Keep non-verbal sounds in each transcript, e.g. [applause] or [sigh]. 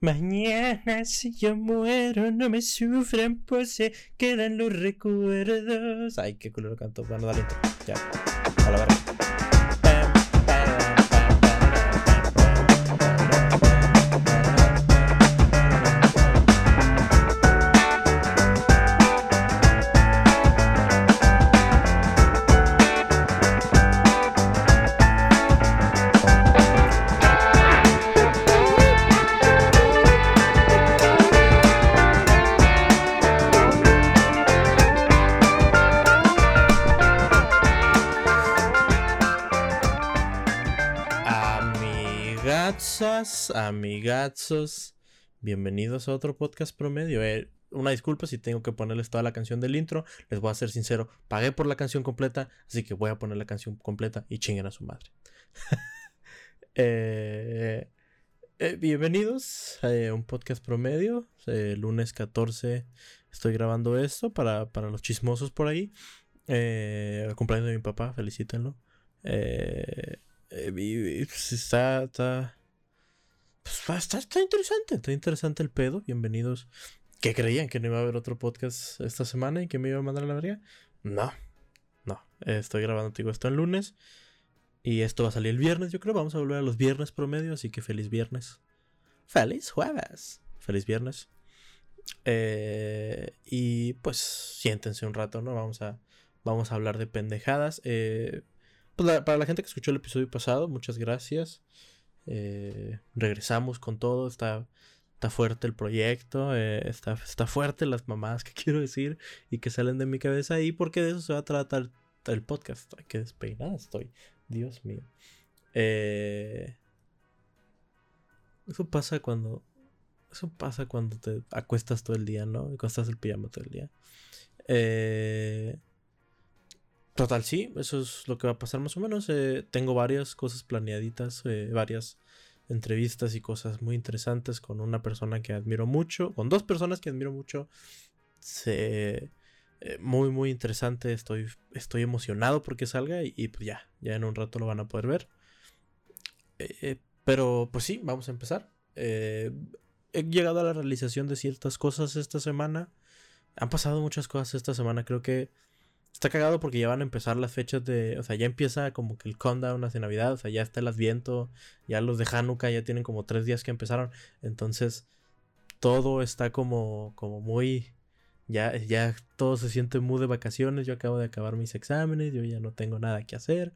Mañana si yo muero, no me sufran, pues se quedan los recuerdos. Ay, qué culero canto. Bueno, dale. Ya. A la verga. Amigazos, bienvenidos a otro podcast promedio. Eh, una disculpa si tengo que ponerles toda la canción del intro. Les voy a ser sincero, pagué por la canción completa, así que voy a poner la canción completa y chinguen a su madre. [laughs] Eh, eh, bienvenidos a un podcast promedio. lunes 14 estoy grabando esto para, para los chismosos por ahí. cumpleaños de mi papá, felicítenlo. Pues, está, pues, está, está, interesante, está interesante el pedo. Bienvenidos. ¿Qué creían? ¿Que no iba a haber otro podcast esta semana y que me iba a mandar a la verga? No, no. Estoy grabando, digo, esto el lunes. Y esto va a salir el viernes, yo creo. Vamos a volver a los viernes promedio, así que feliz viernes. Feliz jueves. Feliz viernes. Eh, y pues siéntense un rato, ¿no? Vamos a, vamos a hablar de pendejadas. Eh, pues para la gente que escuchó el episodio pasado, muchas gracias. Eh, regresamos con todo. Está, está fuerte el proyecto. Eh, está, está fuerte las mamás que [laughs] quiero decir y que salen de mi cabeza. Y porque de eso se va a tratar el podcast. Ay, qué despeinada estoy. Dios mío. Eh, eso pasa cuando. Eso pasa cuando te acuestas todo el día, ¿no? Estás el pijama todo el día. Eh. Total, sí, eso es lo que va a pasar más o menos. Eh, tengo varias cosas planeaditas, eh, varias entrevistas y cosas muy interesantes con una persona que admiro mucho, con dos personas que admiro mucho. Se, eh, muy, muy interesante. Estoy, estoy emocionado porque salga y, pues ya, ya en un rato lo van a poder ver. pero pues sí, vamos a empezar. he llegado a la realización de ciertas cosas esta semana. Han pasado muchas cosas esta semana, creo que Está cagado porque ya van a empezar las fechas de. O sea, ya empieza como que el countdown hacia Navidad. O sea, ya está el Adviento. Ya los de Hanukkah ya tienen como tres días que empezaron. Entonces, todo está como, como muy. Ya, ya todo se siente muy de vacaciones. Yo acabo de acabar mis exámenes. Yo ya no tengo nada que hacer.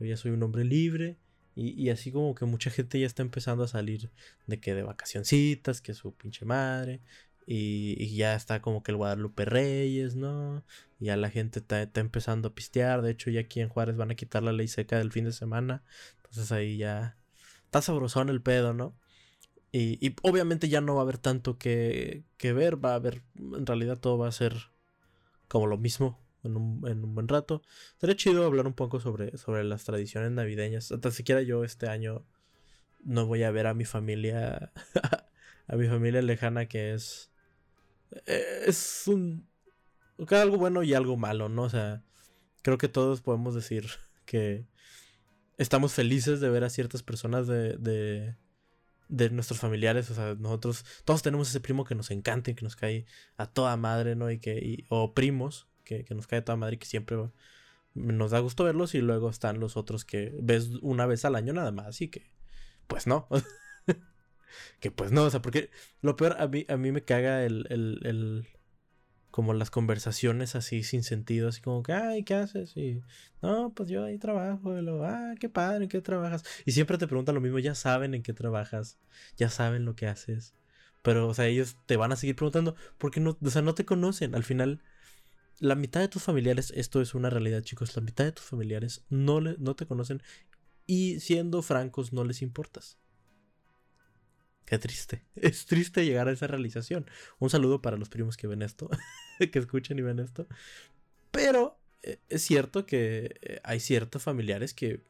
Yo ya soy un hombre libre. Y, y así como que mucha gente ya está empezando a salir de que de vacacioncitas, que su pinche madre. Y, ya está como que el Guadalupe Reyes, ¿no? Ya la gente está, empezando a pistear. De hecho, ya aquí en Juárez van a quitar la ley seca del fin de semana. Entonces ahí ya está sabrosón el pedo, ¿no? Y, obviamente ya no va a haber tanto que, ver. Va a haber, en realidad todo va a ser como lo mismo en un, en un buen rato. Sería chido hablar un poco sobre, sobre las tradiciones navideñas. Hasta siquiera yo este año no voy a ver a mi familia. [laughs] a mi familia lejana que es es un... algo bueno y algo malo, ¿no? O sea, creo que todos podemos decir [laughs] que estamos felices de ver a ciertas personas de, de, de nuestros familiares. O sea, nosotros todos tenemos ese primo que nos encanta y que nos cae a toda madre, ¿no? Y que, o primos que, que, nos cae a toda madre y que siempre nos da gusto verlos. Y luego están los otros que ves una vez al año nada más y que, pues no. [laughs] que pues no, o sea, porque lo peor a mí, a mí me caga el, el, el como las conversaciones así sin sentido, así como que, ay, ¿qué haces? Y, no, pues yo ahí trabajo, y luego, ah, qué padre, ¿en qué trabajas? Y siempre te preguntan lo mismo, ya saben en qué trabajas, ya saben lo que haces, pero, o sea, ellos te van a seguir preguntando, porque no, o sea, no te conocen, al final, la mitad de tus familiares, esto es una realidad, chicos, la mitad de tus familiares no, le, no te conocen y siendo francos, no les importas. Qué triste. [laughs] Es triste llegar a esa realización. Un saludo para los primos que ven esto, [laughs] que escuchen y ven esto. Pero eh, es cierto que eh, hay ciertos familiares que...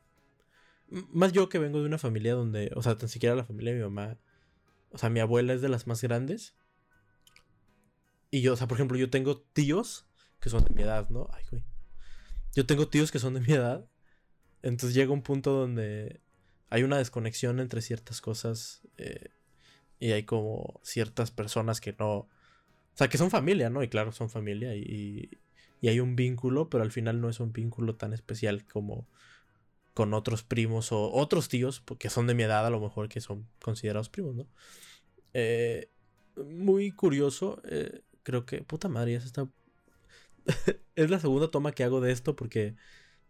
Más yo que vengo de una familia donde, o sea, tan siquiera la familia de mi mamá, o sea, mi abuela es de las más grandes. Y yo, o sea, por ejemplo, yo tengo tíos que son de mi edad, ¿no? Ay, güey. Yo tengo tíos que son de mi edad. Entonces llega un punto donde hay una desconexión entre ciertas cosas. Eh, Y hay como ciertas personas que no. O sea, que son familia, ¿no? Y claro, son familia y, y hay un vínculo, pero al final no es un vínculo tan especial como con otros primos o otros tíos, porque son de mi edad a lo mejor que son considerados primos, ¿no? Eh, muy curioso, eh, creo que, puta madre, ya se está... [laughs] es la segunda toma que hago de esto porque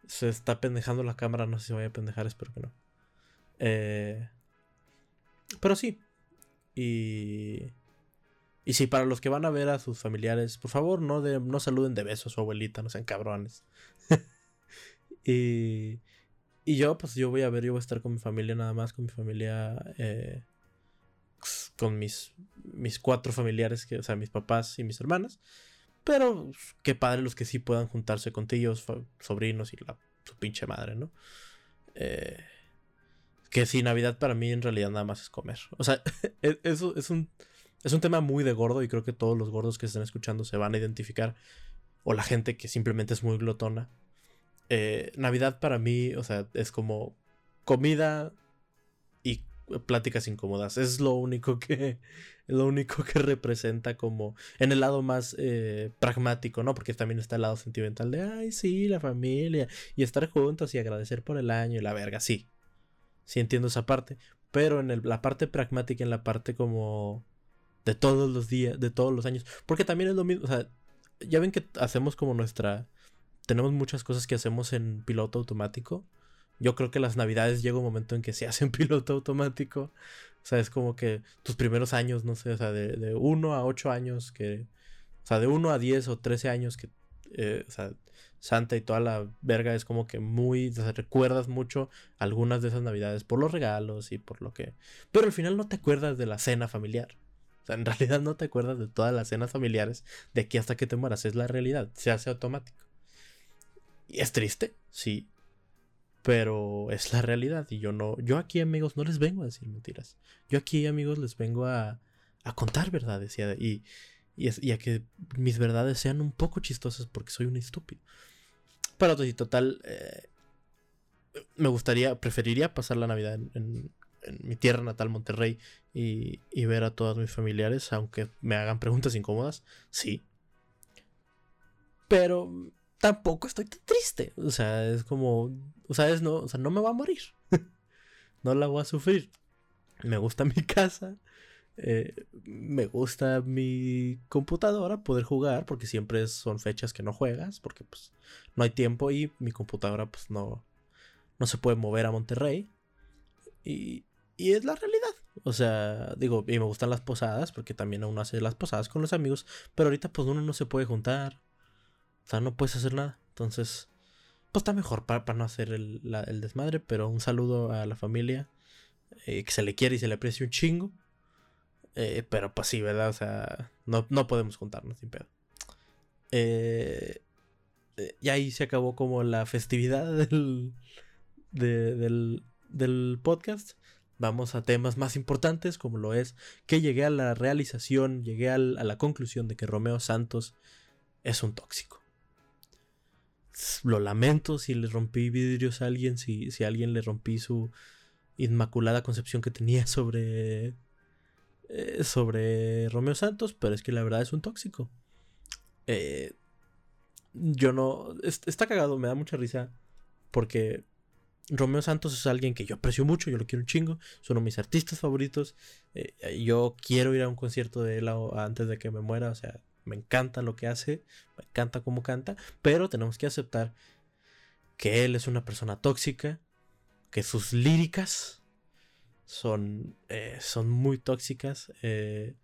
se está pendejando la cámara, no sé si voy a pendejar, espero que no. Eh, pero sí. Y... Y sí, para los que van a ver a sus familiares, por favor, no, de, no saluden de besos a su abuelita, no sean cabrones. [laughs] y, y yo, pues yo voy a ver, yo voy a estar con mi familia nada más, con mi familia, eh, con mis, mis cuatro familiares, que, o sea, mis papás y mis hermanas. Pero qué padre los que sí puedan juntarse con tíos, sobrinos y la, su pinche madre, ¿no? Eh, que sí, Navidad para mí en realidad nada más es comer. O sea, [laughs] e, eso es un es un tema muy de gordo y creo que todos los gordos que estén escuchando se van a identificar. O la gente que simplemente es muy glotona. Eh, Navidad para mí, o sea, es como comida y pláticas incómodas. Es lo único que. [laughs] Lo único que representa como. En el lado más eh, pragmático, ¿no? Porque también está el lado sentimental de ay, sí, la familia. Y estar juntos y agradecer por el año y la verga, sí. Sí entiendo esa parte. Pero en la parte pragmática, en la parte como de todos los días, de todos los años. Porque también es lo mismo, o sea, ya ven que hacemos como nuestra... Tenemos muchas cosas que hacemos en piloto automático. Yo creo que las navidades llega un momento en que se [laughs] hacen piloto automático. O sea, es como que tus primeros años, no sé, o sea, de, 1 a 8 años, que... O sea, de 1 a 10 o 13 años que... Eh, o sea, Santa y toda la verga es como que muy... Recuerdas mucho algunas de esas navidades por los regalos y por lo que... Pero al final no te acuerdas de la cena familiar. O sea, en [laughs] realidad no te acuerdas de todas las cenas familiares de aquí hasta que te mueras. Es la realidad. Se hace automático. Y es triste, sí. Pero es la realidad. Y yo no. Yo aquí, amigos, no les vengo a decir mentiras. Yo aquí, amigos, les vengo a, a contar verdades. Y, y, a que mis verdades sean un poco chistosas porque soy un estúpido. Pero total. Eh, me gustaría, preferiría pasar la Navidad en, mi tierra natal, Monterrey, y, ver a todos mis familiares, aunque me hagan preguntas incómodas, sí. Pero tampoco estoy tan triste. O sea, es como, o es no, o sea, no me va a morir. [laughs] no la voy a sufrir. Me gusta mi [laughs] casa. Eh, me gusta mi computadora poder jugar porque siempre son fechas que no juegas porque pues no hay tiempo y mi computadora pues no no se puede mover a Monterrey y, y es la realidad. O sea, digo, y me gustan las posadas, porque también uno hace las posadas con los amigos, pero ahorita pues uno no se puede juntar. O sea, no puedes hacer nada. Entonces, pues está mejor para, no hacer el, desmadre, pero un saludo a la familia, eh, que se le quiere y se le aprecia un chingo. Eh, pero pues sí, ¿verdad? O sea, no, no podemos juntarnos sin pedo. Eh, y ahí se acabó como la festividad [laughs] del, del, del podcast vamos a temas más importantes como lo es que llegué a la realización, llegué a la conclusión de que Romeo Santos es un tóxico. Lo lamento si le rompí vidrios a alguien, si, si a alguien le rompí su inmaculada concepción que tenía sobre, eh, sobre Romeo Santos, pero es que la verdad es un tóxico. Eh, yo no... Está cagado, me da mucha risa porque Romeo Santos es alguien que yo aprecio mucho, yo lo quiero un chingo, es uno de mis artistas favoritos. Eh, yo quiero ir a un concierto de él antes de que me muera, o sea, me encanta lo que hace, me encanta cómo canta, pero tenemos que aceptar que él es una persona tóxica, que sus líricas son, eh, son muy tóxicas eh,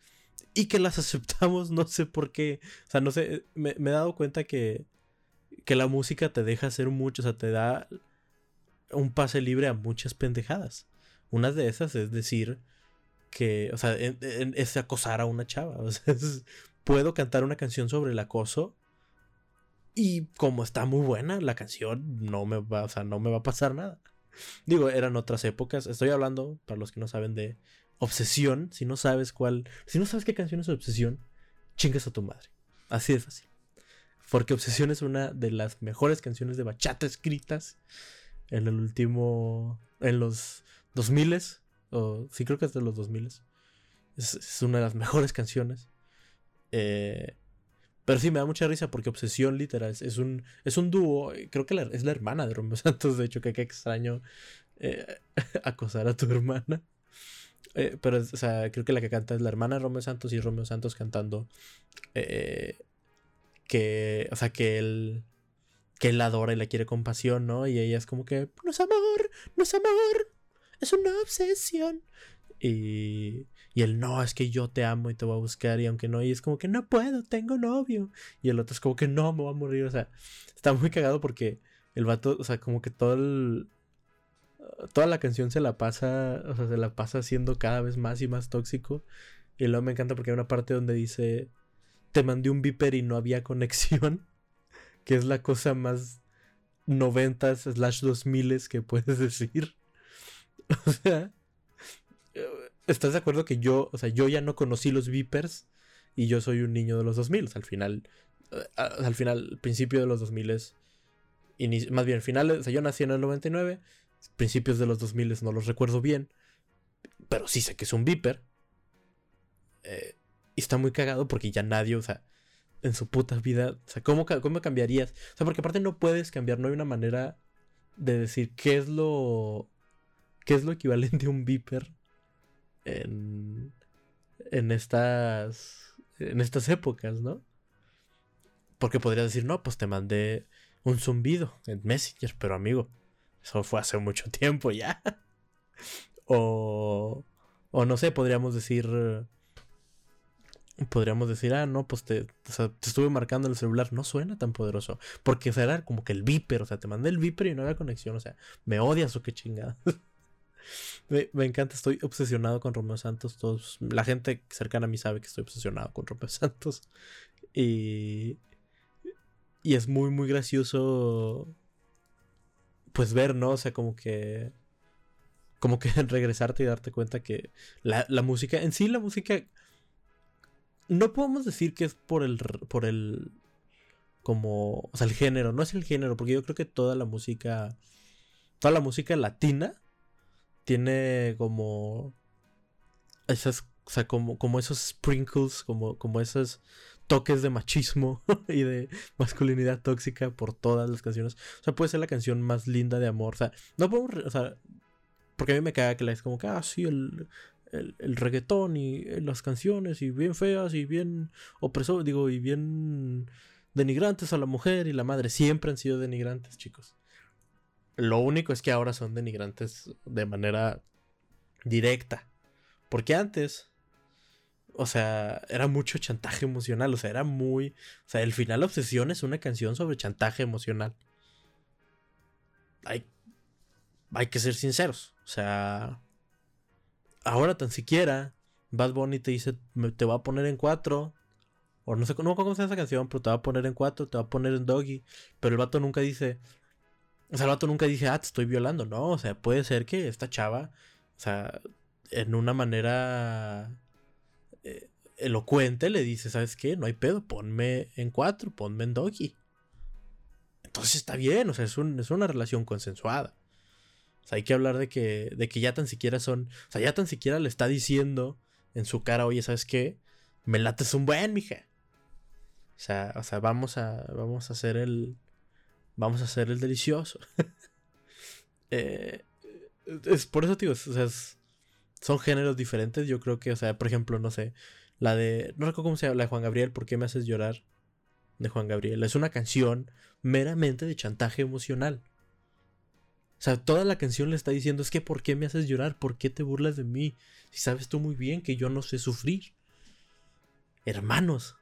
y que las [laughs] aceptamos, no sé por qué, o sea, no sé, me, he dado cuenta que, que la música te deja hacer mucho, o sea, te da un pase libre a muchas pendejadas. Una de esas es decir que, o sea, es acosar a una chava. [laughs] O sea, puedo cantar una canción sobre el acoso y como está muy buena la canción, no me va, o sea, no me va a pasar nada. Digo, eran otras épocas. Estoy hablando, para los que no saben, de Obsesión. Si no sabes cuál, si no sabes qué canción es Obsesión, chingas a tu madre. Así de fácil. Porque Obsesión es una de las mejores canciones de bachata escritas en el último, en los 2000 o sí creo que es de los 2000 Es, una de las mejores canciones. Eh, pero sí, me da mucha risa porque Obsesión, literal, es, un, es un dúo. Eh, creo que es la hermana de Romeo [laughs] Santos, de hecho, que qué extraño eh, [laughs] acosar a tu hermana. pero, o sea, creo que la que canta es la hermana de Romeo Santos y Romeo Santos cantando. que, o sea, que él que él la adora y la quiere con pasión, ¿no? Y ella es como que, no es amor, no es amor, es una obsesión. Y, y él, no, es que yo te amo y te voy a buscar. Y aunque no, y es como que no puedo, tengo novio. Y el otro es como que no, me voy a morir. O sea, está muy cagado porque el vato, o sea, como que todo el. Toda la canción se la pasa, o sea, se la pasa siendo cada vez más y más tóxico. Y luego me encanta porque hay una parte donde dice: Te mandé un viper y no había conexión [laughs] que es la cosa más noventas slash dos miles que puedes decir. [laughs] O sea, ¿estás de acuerdo que yo, o sea, yo ya no conocí los Vipers y yo soy un niño de los 2000? al final, eh, al final, principio de los 2000 es, más bien, final, o sea, yo nací en el 99, principios de los 2000 no los recuerdo bien, pero sí sé que es un Viper. Eh, y está muy cagado porque ya nadie, o sea, en su puta vida. O sea, ¿cómo, ¿cómo cambiarías? O sea, porque aparte no puedes cambiar, no hay una manera de decir qué es lo. qué es lo equivalente a un Viper en. en estas. en estas épocas, ¿no? Porque podrías decir, no, pues te mandé un zumbido en Messenger, pero amigo, eso fue hace mucho tiempo ya. [laughs] o. o no sé, podríamos decir podríamos decir, ah, no, pues te, estuve marcando el celular, no suena tan poderoso. Porque será como que el viper, o sea, te mandé el viper y no había conexión, o sea, me odias o qué chingada. [laughs] me, encanta, estoy obsesionado con Romeo Santos. Todos, la gente cercana a mí sabe que estoy obsesionado con Romeo [laughs] Santos. Y, y es muy, muy gracioso, pues ver, ¿no? O sea, como que como que [laughs] regresarte y darte cuenta que la, la, música, en sí la música no podemos decir que es por el, por el, como, o sea, el género, no es el género, porque yo creo que toda la música, toda la música latina tiene como esas, o sea, como, como esos sprinkles, como, como esos toques de machismo [laughs] y de masculinidad tóxica por todas las canciones. O sea, puede ser la canción más linda de amor. O sea, no podemos, o sea, porque a mí me caga que la es como que, ah, sí, el, el, reggaetón y eh, las canciones y bien feas y bien opresor, digo, y bien denigrantes a la mujer y la madre. Siempre han sido denigrantes, chicos. Lo único es que ahora son denigrantes de manera directa. Porque antes, o sea, era mucho chantaje emocional. O sea, era muy. O sea, el final Obsesión es una canción sobre chantaje emocional. Hay, hay que ser sinceros. O sea, ahora tan siquiera Bad Bunny te dice, te va a poner en cuatro. O no sé no, cómo se esa canción, pero te va a poner en cuatro, te va a poner en doggy. Pero el vato nunca dice. O sea, el vato nunca dice, ah, te estoy violando. No, o sea, puede ser que esta chava, o sea, en una manera eh, elocuente le dice, ¿sabes qué? No hay pedo, ponme en cuatro, ponme en doggy. Entonces está bien, o sea, es, un, es una relación consensuada. O sea, hay que hablar de que, de que ya tan siquiera son. O sea, ya tan siquiera le está diciendo en su cara, oye, ¿sabes qué? Me lates un buen, mija. O sea, o sea, vamos a. Vamos a hacer el. Vamos a hacer el delicioso. [laughs] Eh, es por eso, tío. O sea, son géneros diferentes. Yo creo que, o sea, por ejemplo, no sé. La de. No recuerdo cómo se llama, la de Juan Gabriel, ¿por qué me haces llorar? De Juan Gabriel. Es una canción meramente de chantaje emocional. O sea, toda la canción le está diciendo es que ¿por qué me haces llorar? ¿Por qué te burlas de mí? Si sabes tú muy bien que yo no sé sufrir. Hermanos,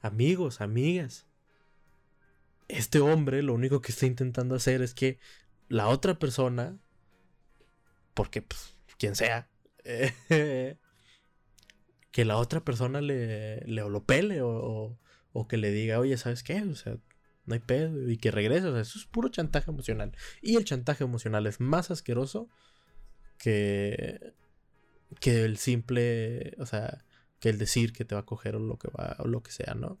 amigos, amigas. Este hombre lo único que está intentando hacer es que la otra persona, porque pues, quien sea, [laughs] que la otra persona le, le lo pele o, o, que le diga, oye, ¿sabes qué? O sea, no hay pedo, y que regrese, o sea, eso es puro chantaje emocional. Y el chantaje emocional es más asqueroso que, que el simple, o sea, que el decir que te va a coger o lo que va, o lo que sea, ¿no?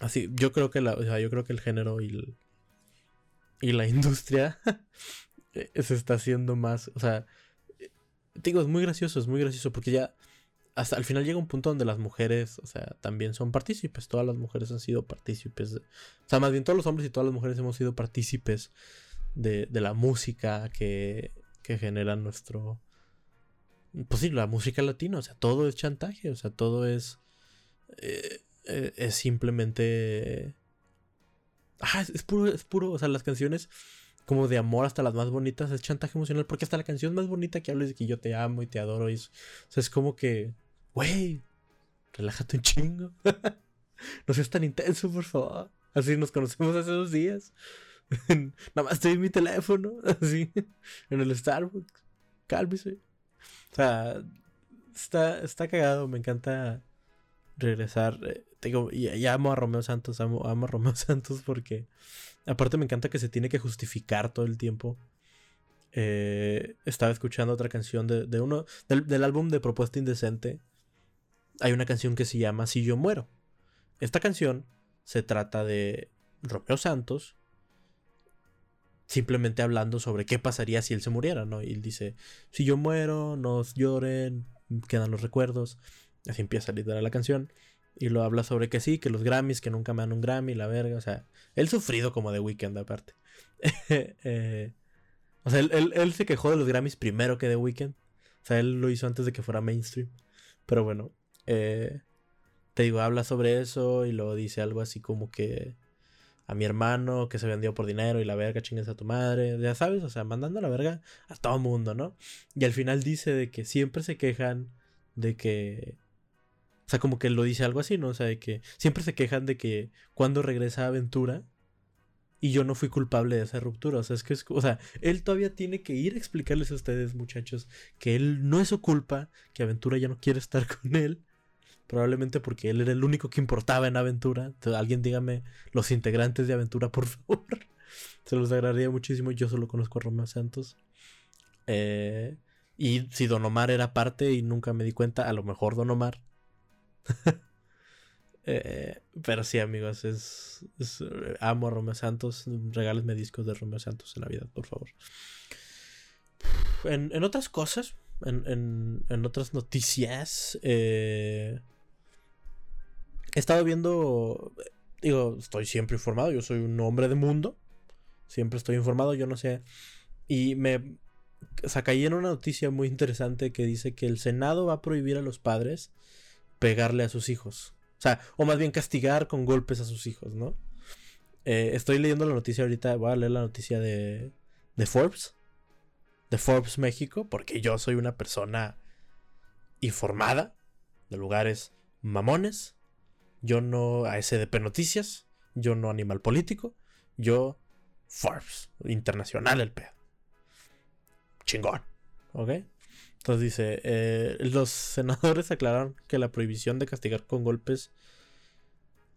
Así, yo creo que la, o sea, yo creo que el género y, y la [laughs] industria se está haciendo más, o sea, digo, es muy gracioso, es muy gracioso porque ya, hasta al final llega un punto donde las mujeres, o sea, también son partícipes. Todas las mujeres han sido partícipes. o sea, más bien todos los hombres y todas las mujeres hemos sido partícipes de, de la música que, que genera nuestro. Pues sí, la música latina. O sea, todo es chantaje. O sea, todo es. Eh, eh, es simplemente. Ah, es, puro, es puro. O sea, las canciones como de amor hasta las más bonitas es chantaje emocional. Porque hasta la canción más bonita que hables de que yo te amo y te adoro. Y o sea, es como que Güey, relájate un chingo. [laughs] no seas tan intenso, por favor. Así nos conocemos hace dos días. [laughs] Nada más estoy en mi teléfono, [laughs] así, en el Starbucks. Cálmese. O sea, está, está cagado, me encanta regresar. Eh, tengo, y, amo a Romeo Santos, amo, amo, a Romeo [laughs] Santos porque aparte me encanta que se tiene que justificar todo el tiempo. Eh, estaba escuchando otra canción de, de uno del, del, álbum de Propuesta Indecente hay una canción que se llama Si yo muero. Esta canción se trata de Romeo Santos simplemente hablando sobre qué pasaría si él se muriera, ¿no? Y él dice, si yo muero, no lloren, quedan los recuerdos. Así empieza a literar la canción. Y lo habla sobre que sí, que los Grammys, que nunca me dan un Grammy, la verga. O sea, él sufrido como de Weekend aparte. [laughs] Eh, o sea, él, él, se quejó de los Grammys primero que de Weekend. O sea, él lo hizo antes de que fuera mainstream. Pero bueno, eh, te digo, habla sobre eso y luego dice algo así como que a mi hermano que se vendió por dinero y la verga chingas a tu madre, ya sabes, o sea, mandando la verga a todo mundo, ¿no? Y al final dice de que siempre se quejan de que... O sea, como que lo dice algo así, ¿no? O sea, de que siempre se quejan de que cuando regresa a Aventura y yo no fui culpable de esa ruptura. O sea, es que es, o sea, él todavía tiene que ir a explicarles a ustedes, muchachos, que él no es su culpa, que Aventura ya no quiere estar [laughs] con él Probablemente porque él era el único que importaba en Aventura. Alguien dígame los integrantes de Aventura, por [laughs] favor. Se los agradaría muchísimo. Yo solo conozco a Romeo Santos. Eh, y si Don Omar era parte y nunca me di cuenta, a lo mejor Don Omar. [laughs] eh, pero sí, amigos, es, amo a Romeo Santos. Regálenme discos de Romeo Santos en Navidad, por favor. En, en otras cosas, en, en, en otras noticias, eh, he estado viendo, digo, estoy siempre informado, yo soy un hombre de mundo, siempre estoy informado, yo no sé, y me, o sea, en una noticia muy interesante que dice que el Senado va a prohibir a los padres pegarle a sus hijos, o sea, o más bien castigar con golpes a sus hijos, ¿no? Eh, estoy leyendo la noticia ahorita, voy a leer la noticia de, de Forbes, de Forbes México, porque yo soy una persona informada de lugares mamones, yo no SDP Noticias. Yo no Animal Político. Yo Forbes. Internacional el pedo. Chingón. ¿Ok? Entonces dice, eh, los senadores aclararon que la prohibición de castigar con golpes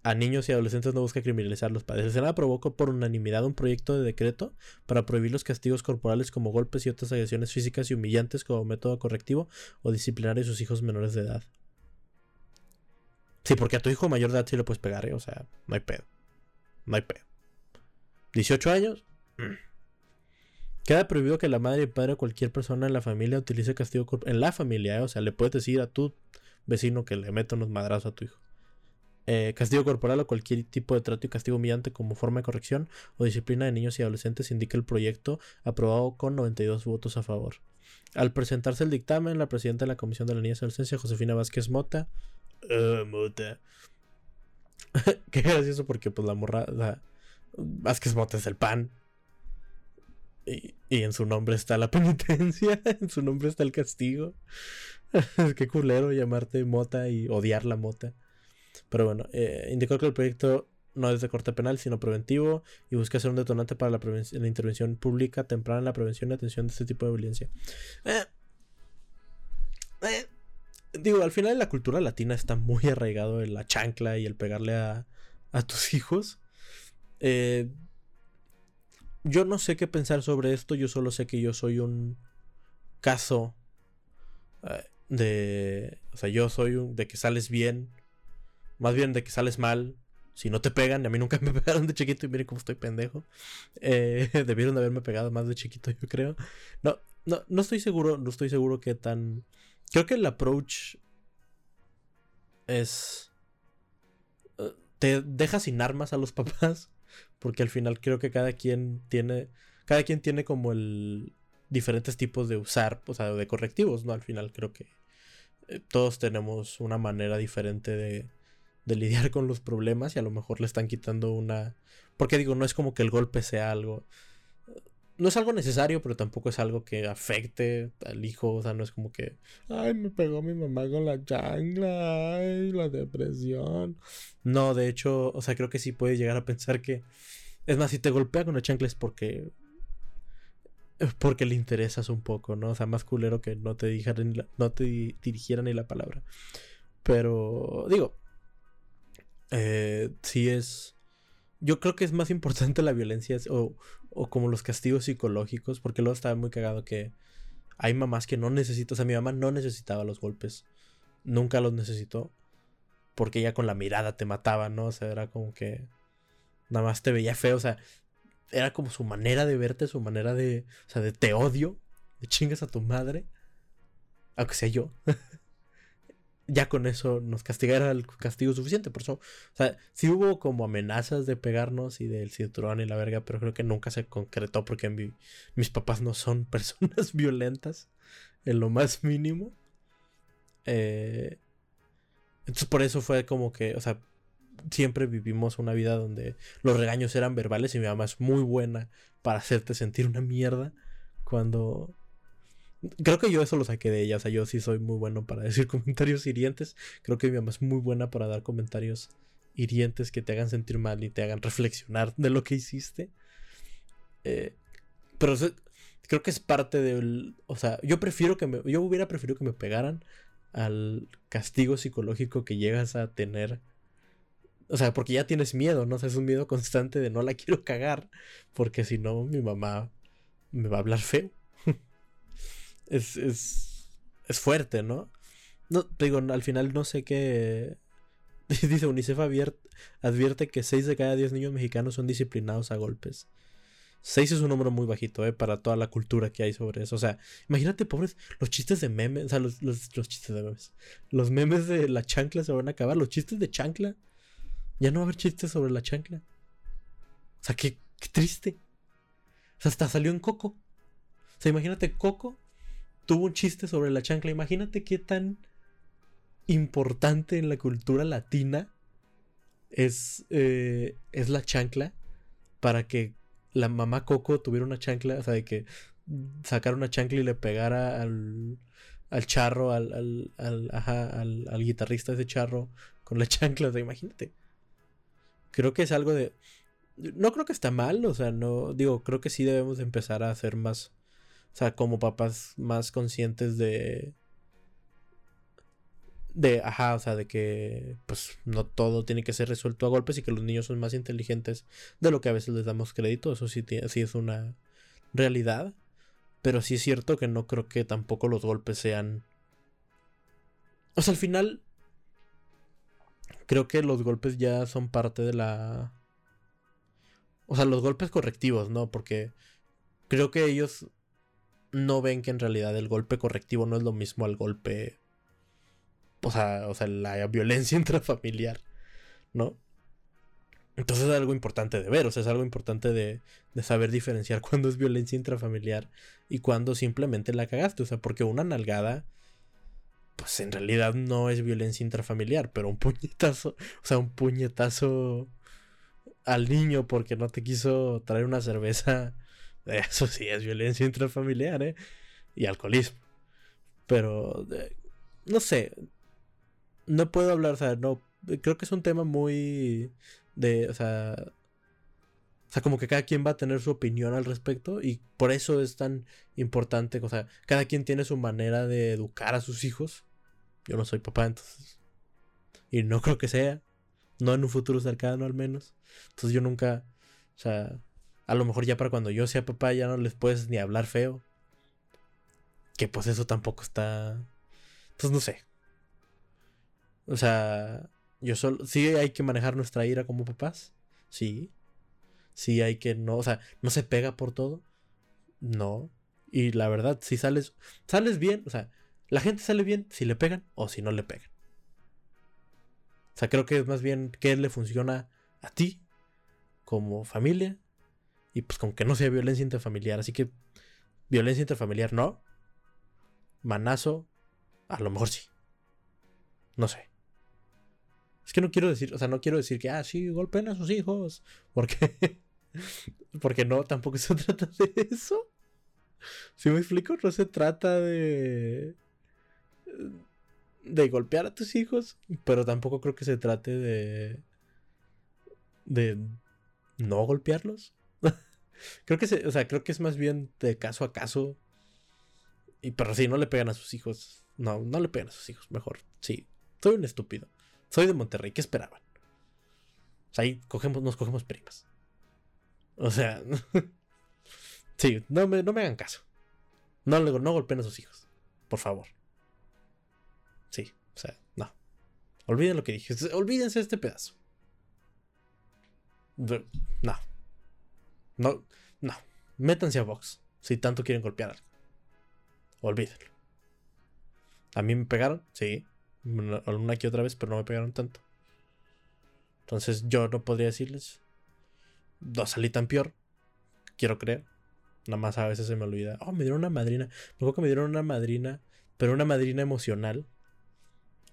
a niños y adolescentes no busca criminalizar a los padres. El Senado aprobó por unanimidad un proyecto de decreto para prohibir los castigos corporales como golpes y otras agresiones físicas y humillantes como método correctivo o disciplinario a sus hijos menores de edad. Sí, porque a tu hijo mayor de edad sí le puedes pegar, ¿eh? O sea, no hay pedo. No hay pedo. 18 años. Mm. Queda prohibido que la madre y padre o cualquier persona en la familia utilice castigo en la familia, ¿eh? o sea, le puedes decir a tu vecino que le meta unos madrazos a tu hijo. Eh, castigo corporal o cualquier tipo de trato y castigo humillante como forma de corrección o disciplina de niños y adolescentes indica el proyecto aprobado con 92 votos a favor. Al presentarse el dictamen, la presidenta de la Comisión de la Niñez y Adolescencia, Josefina Vázquez Mota, Uh, muta. [laughs] Qué gracioso porque pues la morra, la Vázquez Mota es el pan. Y, en su nombre está la [laughs] penitencia, en su nombre está el castigo. [laughs] Qué culero llamarte mota y odiar la mota. Pero bueno, eh, indicó que el proyecto no es de corte penal, sino preventivo y busca ser un detonante para la, la intervención pública temprana en la prevención y atención de este tipo de violencia. Eh, eh, digo, al final la cultura latina está muy arraigado en la chancla y el pegarle a, a tus [laughs] hijos. Eh, yo no sé qué pensar sobre esto, yo solo sé que yo soy un caso eh, de... O sea, yo soy un, de que sales bien, más bien de que sales mal. Si no te pegan, a mí nunca [laughs] me pegaron de chiquito y miren cómo estoy pendejo. Eh, [laughs] debieron de haberme pegado más de chiquito, yo creo. No, no, no estoy seguro, no estoy seguro qué tan Creo que el approach es... Eh, te deja sin armas a los [laughs] papás, porque al final creo que cada quien tiene... Cada quien tiene como el... diferentes tipos de usar, o sea, de correctivos, ¿no? Al final creo que eh, todos tenemos una manera diferente de, de lidiar [laughs] con los problemas y a lo mejor le están quitando una... Porque digo, no es como que el golpe sea algo no es algo necesario, pero tampoco es algo que afecte al hijo. O sea, no es como que, ay, me pegó mi mamá con la chancla, ay, la depresión. No, de hecho, o sea, creo que sí puedes llegar a pensar que, es más, si te golpea con la chancla es porque, porque le interesas un poco, ¿no? O sea, más culero que no te, dijeran, no te dirigieran ni la palabra. Pero, digo, eh, sí es yo creo que es más importante la violencia o, o como los castigos psicológicos, porque luego estaba muy cagado que hay mamás que no necesitan, o sea, mi mamá no necesitaba los golpes, nunca los necesitó, porque ella con la mirada te mataba, ¿no? O sea, era como que nada más te veía feo, o sea, era como su manera de verte, su manera de, o sea, de te odio, de chingas a tu madre, aunque sea yo. [laughs] ya con eso nos castigara el castigo suficiente. Por eso, o sea, sí hubo como amenazas de pegarnos y del cinturón y la verga, pero creo que nunca se concretó porque mis papás no son [laughs] personas violentas en lo más mínimo. Eh, entonces por eso fue como que, o sea, siempre vivimos una vida donde los regaños eran verbales y mi mamá es muy buena para hacerte sentir una mierda cuando Creo que yo eso lo saqué de ella. O sea, yo sí soy muy bueno para [laughs] decir comentarios hirientes. Creo que mi mamá es muy buena para dar comentarios hirientes que te hagan sentir mal y te hagan reflexionar de lo que hiciste. Eh, pero creo que es parte del. O sea, yo prefiero que me. Yo hubiera preferido que me pegaran al castigo psicológico que llegas a tener. O sea, porque ya tienes miedo, ¿no? O sea, es un miedo constante de no la [laughs] quiero cagar. Porque si no, mi mamá me va a hablar feo es, es, es fuerte, ¿no? No, digo, al final no sé qué. [laughs] Dice UNICEF advierte que 6 de cada 10 niños mexicanos son disciplinados a golpes. 6 es un número muy bajito, ¿eh? Para toda la cultura que hay sobre eso. O sea, imagínate, pobres, los chistes de memes. O sea, los, chistes de memes. Los memes de la chancla se van a acabar. Los chistes de chancla. Ya no va a haber chistes sobre la chancla. O sea, qué, qué triste. O sea, hasta salió en Coco. O sea, imagínate Coco tuvo un chiste sobre la chancla. Imagínate qué tan importante en la cultura latina es, eh, es la chancla para que la mamá Coco tuviera una chancla, o sea, de que sacara una chancla y le pegara al, al charro, al, al, al, ajá, al, guitarrista ese charro con la [laughs] chancla, o sea, imagínate. Creo que es algo de... No creo que está mal, o sea, no digo, creo que sí debemos empezar a hacer más o sea, como papás más conscientes de... De, ajá, o sea, de que pues no todo tiene que ser resuelto a golpes y que los niños son más inteligentes de lo que a veces les damos crédito. Eso sí, sí es una realidad. Pero sí es cierto que no creo que tampoco los golpes sean... O sea, al final... Creo que los golpes ya son parte de la... O sea, los golpes correctivos, ¿no? Porque creo que ellos no ven que en realidad el golpe correctivo no es lo mismo al golpe. O sea, o sea, la violencia [laughs] intrafamiliar, ¿no? Entonces es algo importante de ver, o sea, es algo importante de, de saber diferenciar [laughs] cuándo es violencia intrafamiliar y cuándo simplemente la cagaste. O sea, porque una nalgada, pues en realidad no es violencia intrafamiliar, pero un puñetazo, o sea, un puñetazo al niño porque no te quiso traer una cerveza [laughs] eso sí es violencia intrafamiliar, ¿eh? Y alcoholismo. Pero, no sé. No puedo hablar, o sea, no. Creo que es un tema muy. De, o sea. O sea, como que cada quien va a tener su opinión al respecto y por eso es tan importante. O sea, cada quien tiene su manera de educar a sus hijos. Yo no soy papá, entonces. Y no creo que sea. No en un futuro cercano, al menos. Entonces yo nunca. O sea, a lo mejor ya para cuando yo sea papá ya no les puedes ni hablar feo. Que pues eso tampoco está... Pues no sé. O sea, yo solo... Sí hay que manejar nuestra ira como papás. Sí. Sí hay que no... O sea, no se pega por todo. No. Y la verdad, si sales... Sales bien. O sea, la gente sale bien si le pegan o si no le pegan. sea, creo que es más bien qué le funciona a ti como familia y pues con que no sea violencia intrafamiliar. Así que violencia intrafamiliar no. Manazo, a lo mejor sí. No sé. Es que no quiero decir, o sea, no quiero decir que, ah, sí, golpeen a sus hijos. Porque, [laughs] porque no, tampoco se [laughs] trata de eso. Si me explico, no se trata de. de golpear a tus hijos. Pero tampoco creo que se trate de. de no golpearlos. Creo que se, o sea, creo que es más bien de caso a caso. Y pero sí, no le pegan a sus hijos. No, no le pegan a sus hijos, mejor. Sí. Soy un estúpido. Soy de Monterrey, ¿qué esperaban? O sea, ahí cogemos, nos cogemos primas. O sea, [laughs] sí, no me, no me hagan caso. No, no golpeen a sus hijos. Por favor. Sí, o sea, no. Olviden lo que dije. Olvídense de este pedazo. No. No, no. Métanse a Vox si tanto quieren golpear algo. Olvídenlo. A mí me pegaron, sí. Una que otra vez, pero no me pegaron tanto. Entonces yo no podría decirles. No salí tan peor. Quiero creer. Nada más a veces se me olvida. Oh, me dieron una madrina. Me acuerdo que me dieron una madrina, pero una madrina emocional.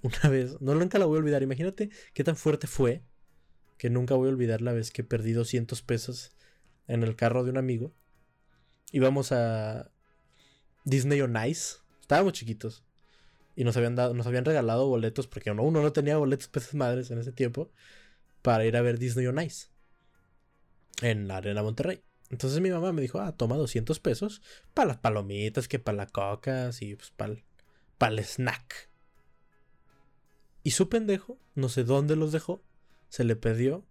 Una vez. No, nunca la voy a olvidar. Imagínate qué tan fuerte fue que nunca voy a olvidar la vez que perdí 200 pesos en el carro de un amigo. Íbamos a Disney on Ice. Estábamos chiquitos. Y nos habían dado, nos habían regalado boletos, porque uno, no tenía boletos peces madres en ese tiempo, para ir a ver Disney on Ice. En la Arena Monterrey. Entonces mi mamá me dijo, ah, toma 200 pesos para las palomitas, que para la coca, y pues para el, el snack. Y su pendejo, no sé dónde los dejó, se le perdió.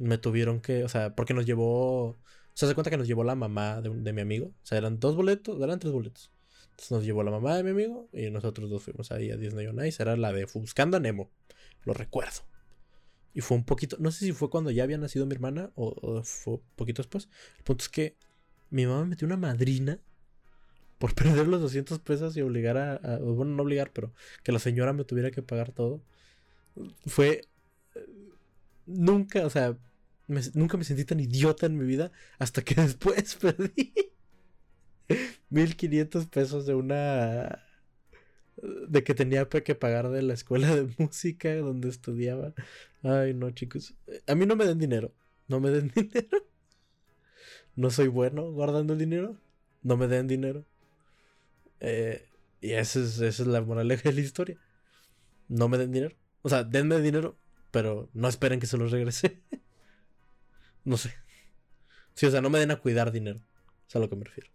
Me tuvieron que, o sea, porque nos llevó, o sea, se cuenta que nos llevó la mamá de, mi amigo. O sea, eran dos boletos, eran tres boletos. Entonces nos llevó la mamá de mi amigo y nosotros dos fuimos ahí a Disney on Ice. Era la de Buscando a Nemo, lo recuerdo. Y fue un poquito, no sé si fue cuando ya había nacido mi hermana o, fue un poquito después. El punto es que mi mamá me metió una madrina por [laughs] perder los 200 pesos y obligar a, bueno, no obligar, pero que la señora me tuviera que pagar todo. Fue, eh, nunca, o sea, nunca me sentí tan idiota en mi vida hasta que [laughs] después perdí 1500 pesos de una de que tenía que pagar de la escuela de música donde estudiaba. Ay, no, chicos. A mí no me den dinero. No me den [laughs] dinero. No soy bueno guardando el dinero. No me den dinero. Eh, y es, esa es la moraleja de la historia. No me den dinero. O sea, denme dinero, pero no esperen que se los regrese. [laughs] no sé. Sí, o sea, no me den a cuidar dinero. Es a lo que me refiero.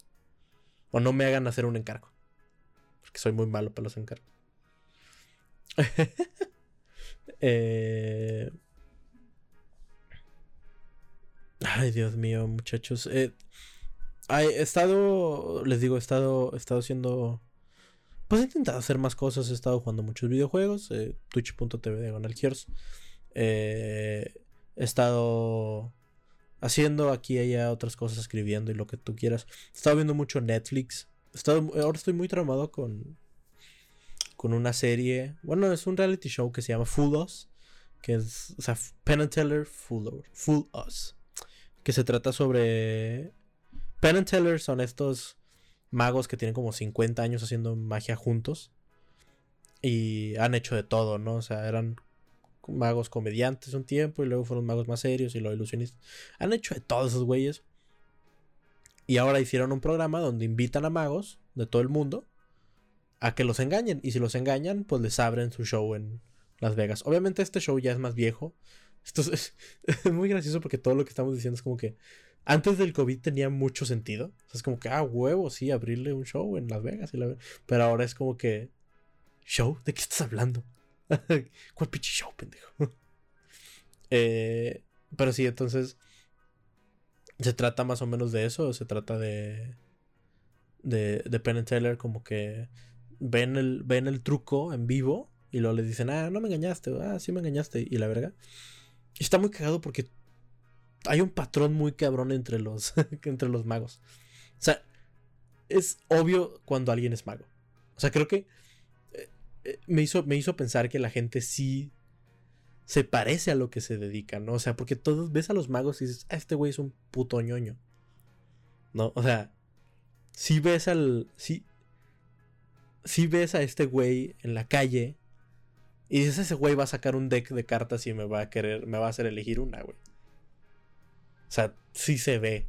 O no me hagan hacer un encargo que soy muy malo para los encargos. [laughs] Eh, ay, Dios mío, muchachos. Eh, he estado, les digo, he estado, he estado haciendo... Pues he intentado hacer más cosas, he estado jugando muchos videojuegos, eh, twitch.tv de Gears. he estado haciendo aquí y allá otras cosas, escribiendo y lo que tú quieras. He estado viendo mucho Netflix ahora estoy muy traumado con, con una serie. Bueno, es un reality show que se llama Full Us. Que es, o sea, Penn and Teller Full, Full Us. Que se trata sobre. Penn and Teller son estos magos que tienen como 50 años haciendo magia juntos. Y han hecho de todo, ¿no? O sea, eran magos comediantes un tiempo y luego fueron magos más serios y luego ilusionistas. Han hecho de todos esos güeyes. Y ahora hicieron un programa donde invitan a magos de todo el mundo a que los engañen. Y si los engañan, pues les abren su show en Las Vegas. Obviamente este show ya es más viejo. Esto es, [laughs] muy gracioso porque todo lo que estamos diciendo es como que antes del COVID tenía mucho sentido. Es como que, ah, huevo, sí, abrirle un show en Las Vegas. Y la... Pero ahora es como que, ¿show? ¿De qué estás hablando? [laughs] ¿Cuál pinche show, pendejo? [laughs] eh, pero sí, entonces se trata más o menos de eso, se trata de de, de Penn Teller como que ven el, ven el truco en vivo y luego le dicen, ah, no me engañaste, ah, sí me engañaste, y la verga. Está muy cagado porque hay un patrón muy cabrón entre los, [laughs] entre los magos. O sea, es obvio cuando alguien es mago. O sea, creo que me, hizo, me hizo pensar que la gente sí se parece a lo que se dedica, ¿no? O sea, porque todos ves a los magos y dices, ah, este güey es un puto ñoño. ¿No? O sea, si ves al. Si, si ves a este güey en la calle y dices, ese güey va a sacar un deck de cartas y me va a querer, me va a hacer elegir una, güey. O sea, sí se ve.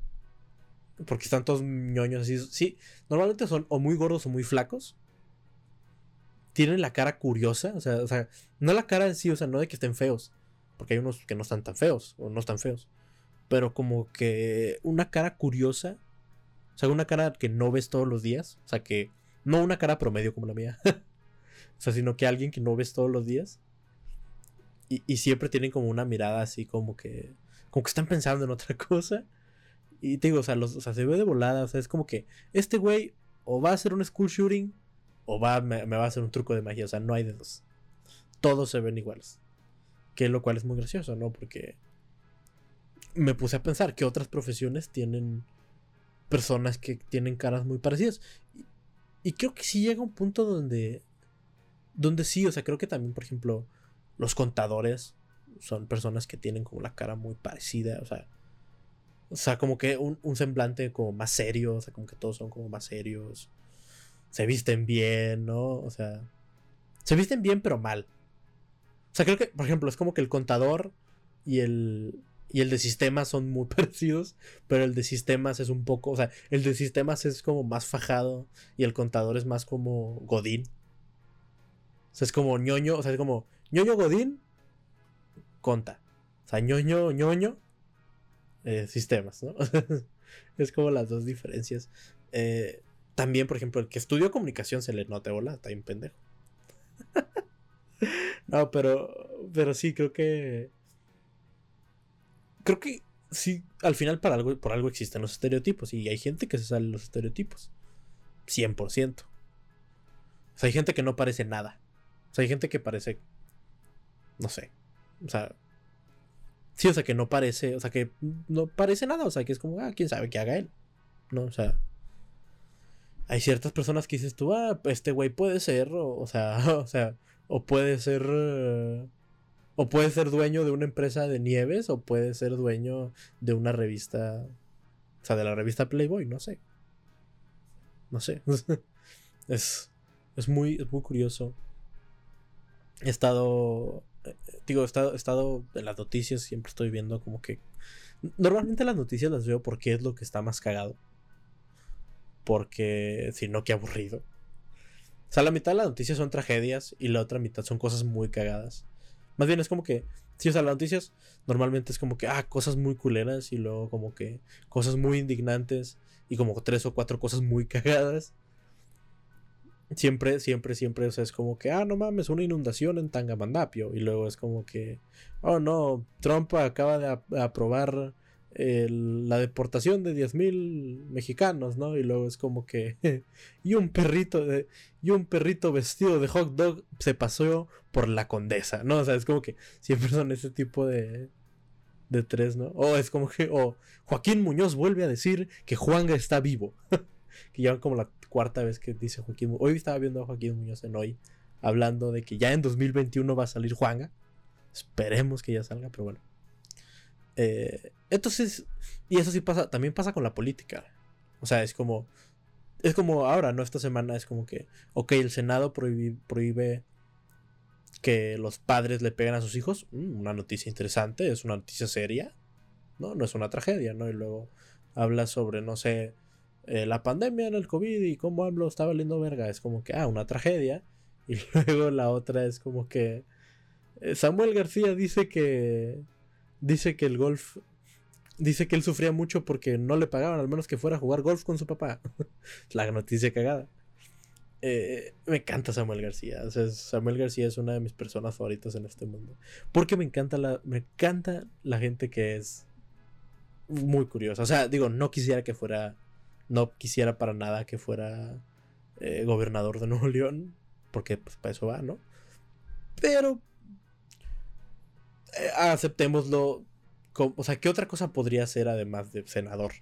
Porque están todos ñoños así. Sí, normalmente son o muy gordos o muy flacos. Tienen la cara curiosa. O sea, o sea, no la cara en sí, o sea, no de que estén feos. Porque hay unos que no están tan feos. O no están feos. Pero como que una cara curiosa. O sea, una cara que no ves todos los días. O sea, que. No una cara promedio como la mía. [laughs] o sea, sino que alguien que no ves todos los días. Y, y siempre tienen como una mirada así como que. Como que están pensando en otra [laughs] cosa. Y te digo, o sea, los, o sea, se ve de volada. O sea, es como que este güey o va a hacer un school shooting o va, me, va a hacer un truco de magia. O sea, no hay de dos. Todos se ven iguales. Que lo cual es muy gracioso, ¿no? Porque me puse a pensar que otras profesiones tienen personas que tienen caras muy parecidas. Y, creo que sí llega un punto donde. Donde sí, o sea, creo que también, por ejemplo, los contadores son personas que tienen como la cara muy parecida. O sea, o sea, como que un, semblante como más serio, o sea, como que todos son como más serios. Se visten bien, ¿no? O sea, se visten bien pero mal. O sea, creo que, por ejemplo, es como que el contador y el, y el de sistemas son muy [laughs] parecidos, pero el de sistemas es un poco, o sea, el de sistemas es como más fajado y el contador es más como Godín. O sea, es como ñoño, o sea, es como ñoño Godín, conta. O sea, ñoño, ñoño, eh, sistemas, ¿no? [laughs] es como las dos diferencias. Eh, también, por ejemplo, el que estudió comunicación se le nota, hola, está bien pendejo. [laughs] no, pero, pero sí, creo que... Creo que sí, al final para algo, por algo existen los estereotipos y hay gente que se sale los estereotipos. 100%. O sea, hay gente que no parece nada. O sea, hay gente que parece... No sé. O sea, Sí, o sea, que no parece, o sea, que no parece nada, o sea, que es como, ah, quién sabe qué haga él, ¿no? O sea, hay ciertas personas que dices tú, ah, este güey puede ser, o, sea, [laughs] o sea, o puede ser, o puede ser dueño de una empresa de nieves, o puede ser dueño de una revista, o sea, de la revista Playboy, no sé. No sé. [laughs] es, es, muy, es muy curioso. He estado digo, he estado, he estado en las noticias, siempre estoy viendo como que... Normalmente las noticias las veo porque es lo que está más cagado. Porque si no, qué aburrido. O sea, la mitad de las noticias son tragedias y la otra mitad son cosas muy cagadas. Más bien es como que, sí, o sea, las noticias normalmente es como que, ah, cosas muy culeras y luego como que cosas muy indignantes y como tres o cuatro cosas muy [laughs] cagadas. Siempre, siempre, siempre, o sea, es como que, ah, no mames, una inundación en Tangamandapio. Y luego es como que, oh no, Trump acaba de, aprobar la deportación de 10.000 mexicanos, ¿no? Y luego es como que, [laughs] y un perrito, de, y un perrito vestido de hot dog se pasó por la condesa, ¿no? O sea, es como que siempre son ese tipo de, de tres, ¿no? O es como que, o Joaquín Muñoz vuelve a decir que Juanga está vivo. [laughs] que ya como la cuarta vez que dice Joaquín. Hoy estaba viendo a Joaquín Muñoz en hoy hablando de que ya en 2021 va a salir Juanga. Esperemos que ya salga, pero bueno. Eh, entonces, y eso sí pasa, también pasa con la política. O sea, es como, es como ahora, ¿no? Esta semana es como que, ok, el Senado prohíbe, prohíbe que los padres le peguen a sus hijos. Mm, una noticia interesante, es una noticia seria, ¿no? No es una tragedia, ¿no? Y luego habla sobre, no sé, eh, la pandemia en el COVID y cómo hablo está valiendo verga. Es como que, ah, una tragedia. [laughs] Y luego la otra es como que eh, Samuel García dice que dice que el golf dice que él sufría mucho porque no le pagaban al menos que fuera a jugar golf con su papá. [laughs] la noticia cagada. Eh, me encanta Samuel García. Samuel García es una de mis personas favoritas en este mundo. Porque me encanta la, me encanta la gente que es muy curiosa. O sea, digo, no quisiera que fuera no quisiera para nada que fuera eh, gobernador de Nuevo León, porque pues, para eso va, ¿no? Pero eh, aceptémoslo. O sea, ¿qué otra cosa podría ser además de senador?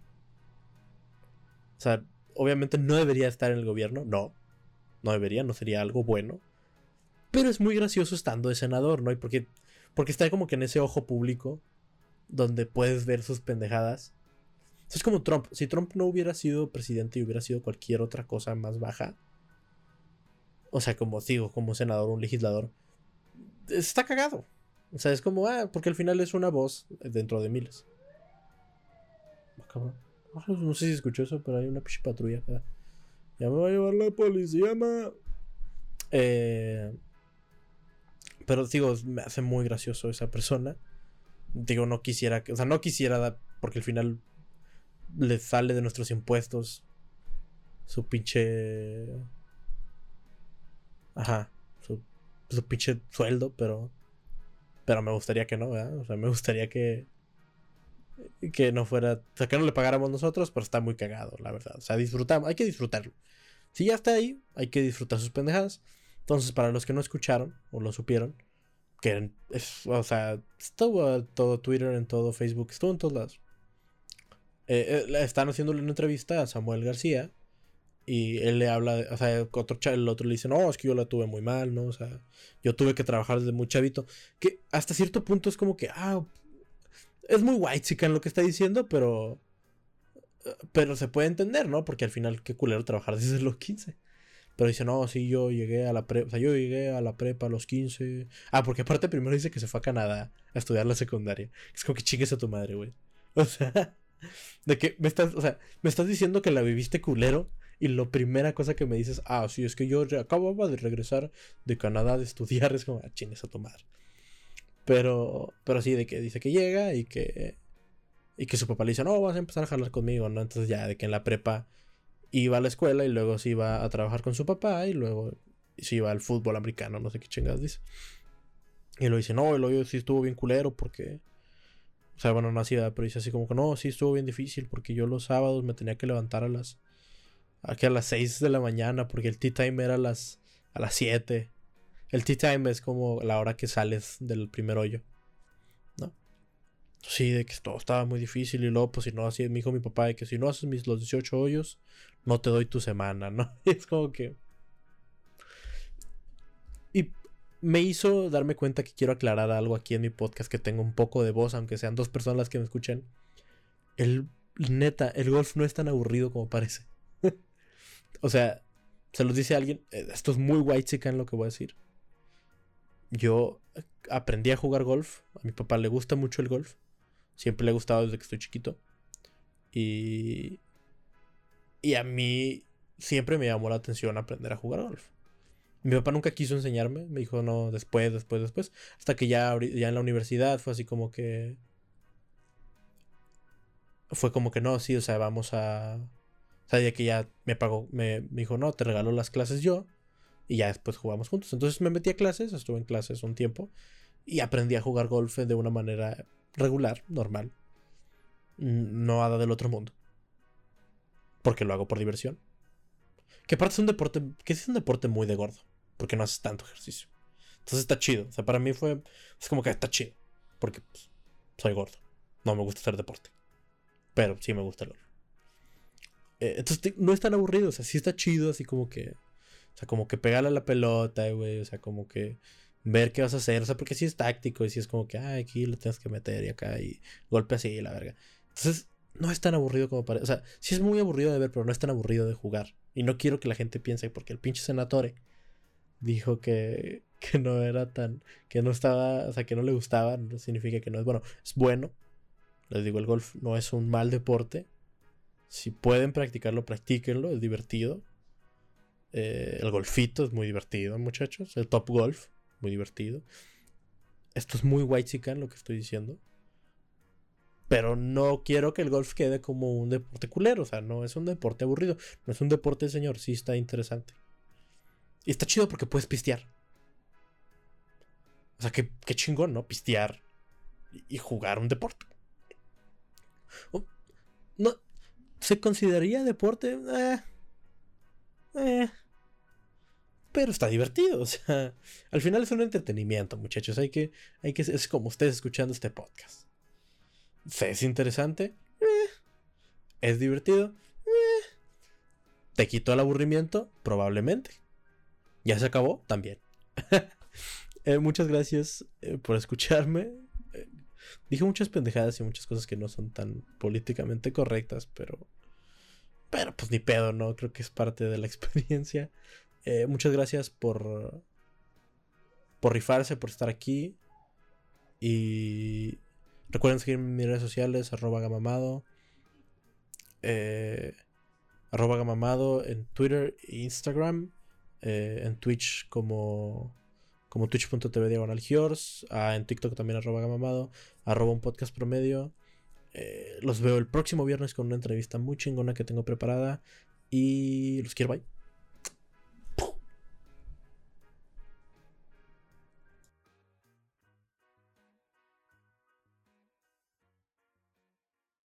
O sea, obviamente no debería estar en el gobierno, no. No debería, no sería algo bueno. Pero es muy gracioso estando de senador, ¿no? Y porque, Porque está como que en ese ojo público donde puedes ver sus pendejadas. Es como Trump. Si Trump no hubiera sido presidente y hubiera sido cualquier otra cosa más baja, o sea, como digo, como senador un legislador, está cagado. O sea, es como, ah, porque al final es una voz dentro de miles. Ah, no sé si escuchó eso, pero hay una patrulla Ya me va a llevar la policía, ma. Eh, pero digo, me hace muy gracioso esa persona. Digo, no quisiera, o sea, no quisiera, porque al final le sale de nuestros impuestos su pinche. Ajá, su, su pinche sueldo, pero. Pero me gustaría que no, ¿verdad? O sea, me gustaría que. Que no fuera. O sea, que no le pagáramos nosotros, pero está muy cagado, la verdad. O sea, disfrutamos, hay que disfrutarlo. Si ya está ahí, hay que disfrutar sus pendejadas. Entonces, para los que no escucharon o lo supieron, que es, o sea, estuvo todo Twitter, en todo Facebook, estuvo en todos lados. Eh, eh, están haciéndole una entrevista a Samuel García y él le habla, o sea, otro, el otro le dice, no, es que yo la tuve muy mal, ¿no? O sea, yo tuve que trabajar desde muy chavito. Que hasta cierto punto es como que, ah, es muy white en lo que está diciendo, pero... Pero se puede entender, ¿no? Porque al final, qué culero trabajar desde los 15. Pero dice, no, sí, yo llegué a la prepa, o sea, yo llegué a la prepa a los 15. Ah, porque aparte primero dice que se fue a Canadá a estudiar la secundaria. Es como que chingues a tu madre, güey. [laughs] O sea, de que me estás, o sea, me estás diciendo que la viviste culero y la primera cosa que me dices, ah, sí, es que yo acababa de regresar de Canadá de estudiar, [laughs] es como, ah, chingues a tu madre. Pero, pero sí, de que dice que llega y que, y que su papá le dice, no, vas a empezar a jalar conmigo, ¿no? Entonces ya, de que en la prepa iba a la escuela y luego se iba a trabajar con su papá y luego se iba al fútbol americano, no sé qué chingadas dice. Y lo dice, no, el hoyo sí estuvo bien culero porque... O sea, bueno, no hacía, pero dice así como que no, sí estuvo bien difícil porque yo los sábados me tenía que levantar a las... Aquí a las 6 de la mañana porque el tea time era a las, a las 7. El tea time es como la hora que sales del primer hoyo. Sí, de que todo estaba muy difícil y luego, pues si no, así me dijo mi papá de que si no haces mis, los 18 hoyos, no te doy tu semana, ¿no? [laughs] es como que... Y me hizo darme cuenta que quiero aclarar algo aquí en mi podcast, que tengo un poco de voz, aunque sean dos personas las que me escuchen. El, neta, el golf no es tan aburrido como parece. O sea, se los dice alguien, eh, esto es muy white chican lo que voy a decir. Yo aprendí a jugar golf, a mi papá le gusta mucho el golf. Siempre le ha gustado desde que estoy chiquito. Y. Y a mí siempre me llamó la atención aprender a jugar golf. Mi papá nunca quiso enseñarme, me dijo no, después, después, después. Hasta que ya, ya en la universidad fue así como que. Fue como que no, sí, o sea, vamos a. O sea, ya que ya me pagó, me, me dijo, no, te regalo las clases yo. Y ya después jugamos juntos. Entonces me metí a clases, estuve en clases un tiempo. Y aprendí a jugar golf de una manera regular, normal. No nada del otro mundo. Porque lo hago por diversión. Que aparte es un deporte, que es un deporte muy de gordo. Porque no haces tanto ejercicio. Entonces está chido. O sea, para mí fue, es como que está chido. Porque pues, soy gordo. No me gusta hacer deporte. Pero sí me gusta el golf. Eh, entonces no es tan aburrido. O sea, sí está chido. Así como que, o sea, como que pegarle a la pelota, güey. O sea, como que ver qué vas a hacer. O sea, porque si es táctico y si es como que, ah, aquí lo tienes que meter y acá y golpe así la verga. Entonces, no es tan aburrido como parece. O sea, sí es muy aburrido de ver, pero no es tan aburrido de jugar. Y no quiero que la gente piense, porque el pinche senatore dijo que, que no era tan. que no estaba. O sea, que no le gustaba. No significa que no es bueno. Es bueno. Les digo, el golf no es un mal deporte. Si pueden practicarlo, practíquenlo. Es divertido. Eh, el golfito es muy divertido, muchachos. El top golf muy divertido. Esto es muy white chican lo que estoy diciendo. Pero no quiero que el golf quede como un deporte culero. O sea, no es un deporte aburrido. No es un deporte, señor. Sí está interesante. Y está chido porque puedes pistear. O sea, qué, chingón, ¿no? Pistear y, jugar un deporte. Oh, no. ¿Se consideraría deporte? Eh, eh, pero está divertido. [laughs] O sea, al final es un entretenimiento, muchachos. Hay que, hay que, es como ustedes escuchando este podcast. ¿Es interesante? Eh. ¿Es divertido? ¿Te quitó el aburrimiento? Probablemente. ¿Ya se acabó? También. [laughs] Muchas gracias por escucharme. Eh, dije muchas pendejadas y muchas cosas que no son tan políticamente correctas, pero. Pero pues ni pedo, ¿no? Creo que es parte de la [laughs] experiencia. muchas gracias por. Por rifarse, por estar aquí. Y. Recuerden seguirme en mis redes sociales, arroba gamamado. arroba gamamado en Twitter e Instagram. en Twitch como como twitch.tv diagonal en TikTok también arroba gamamado, arroba un podcast promedio. Eh, los veo el próximo viernes con una entrevista muy chingona que tengo preparada y los quiero, bye.